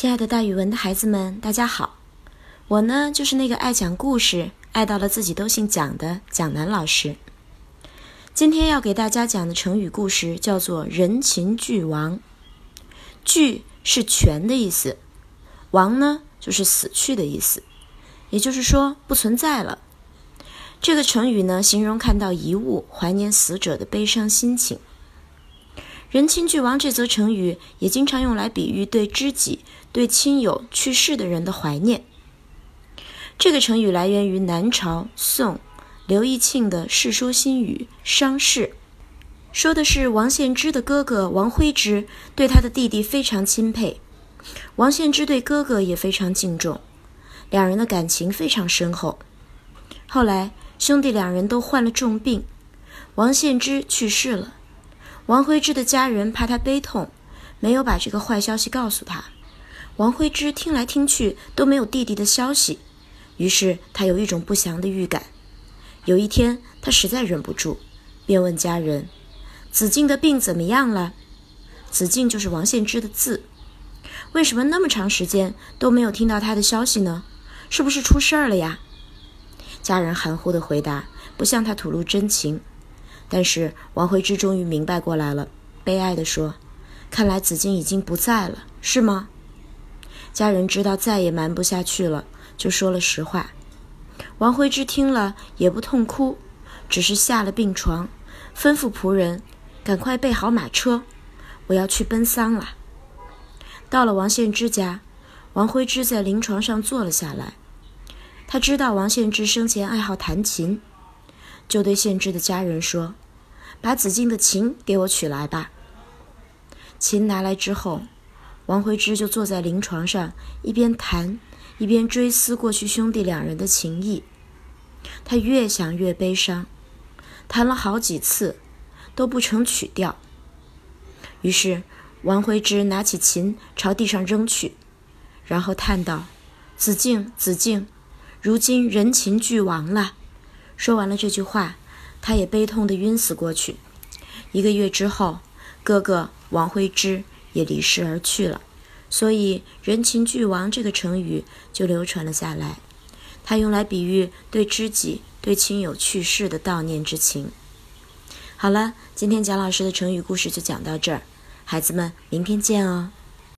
亲爱的，大语文的孩子们，大家好！我呢，就是那个爱讲故事、爱到了自己都姓蒋的蒋楠老师。今天要给大家讲的成语故事叫做“人情俱亡”。俱是全的意思，亡呢就是死去的意思，也就是说不存在了。这个成语呢，形容看到遗物、怀念死者的悲伤心情。人亲俱亡这则成语也经常用来比喻对知己、对亲友去世的人的怀念。这个成语来源于南朝宋刘义庆的《世说新语·伤逝》，说的是王献之的哥哥王徽之对他的弟弟非常钦佩，王献之对哥哥也非常敬重，两人的感情非常深厚。后来兄弟两人都患了重病，王献之去世了。王徽之的家人怕他悲痛，没有把这个坏消息告诉他。王徽之听来听去都没有弟弟的消息，于是他有一种不祥的预感。有一天，他实在忍不住，便问家人：“子敬的病怎么样了？”子敬就是王献之的字。为什么那么长时间都没有听到他的消息呢？是不是出事儿了呀？家人含糊的回答，不向他吐露真情。但是王徽之终于明白过来了，悲哀地说：“看来子敬已经不在了，是吗？”家人知道再也瞒不下去了，就说了实话。王徽之听了也不痛哭，只是下了病床，吩咐仆人赶快备好马车，我要去奔丧了。到了王献之家，王徽之在灵床上坐了下来。他知道王献之生前爱好弹琴。就对献之的家人说：“把子敬的琴给我取来吧。”琴拿来之后，王徽之就坐在灵床上，一边弹，一边追思过去兄弟两人的情谊。他越想越悲伤，弹了好几次，都不成曲调。于是，王徽之拿起琴朝地上扔去，然后叹道：“子敬，子敬，如今人情俱亡了。”说完了这句话，他也悲痛的晕死过去。一个月之后，哥哥王徽之也离世而去了，所以“人情俱亡”这个成语就流传了下来。它用来比喻对知己、对亲友去世的悼念之情。好了，今天蒋老师的成语故事就讲到这儿，孩子们，明天见哦。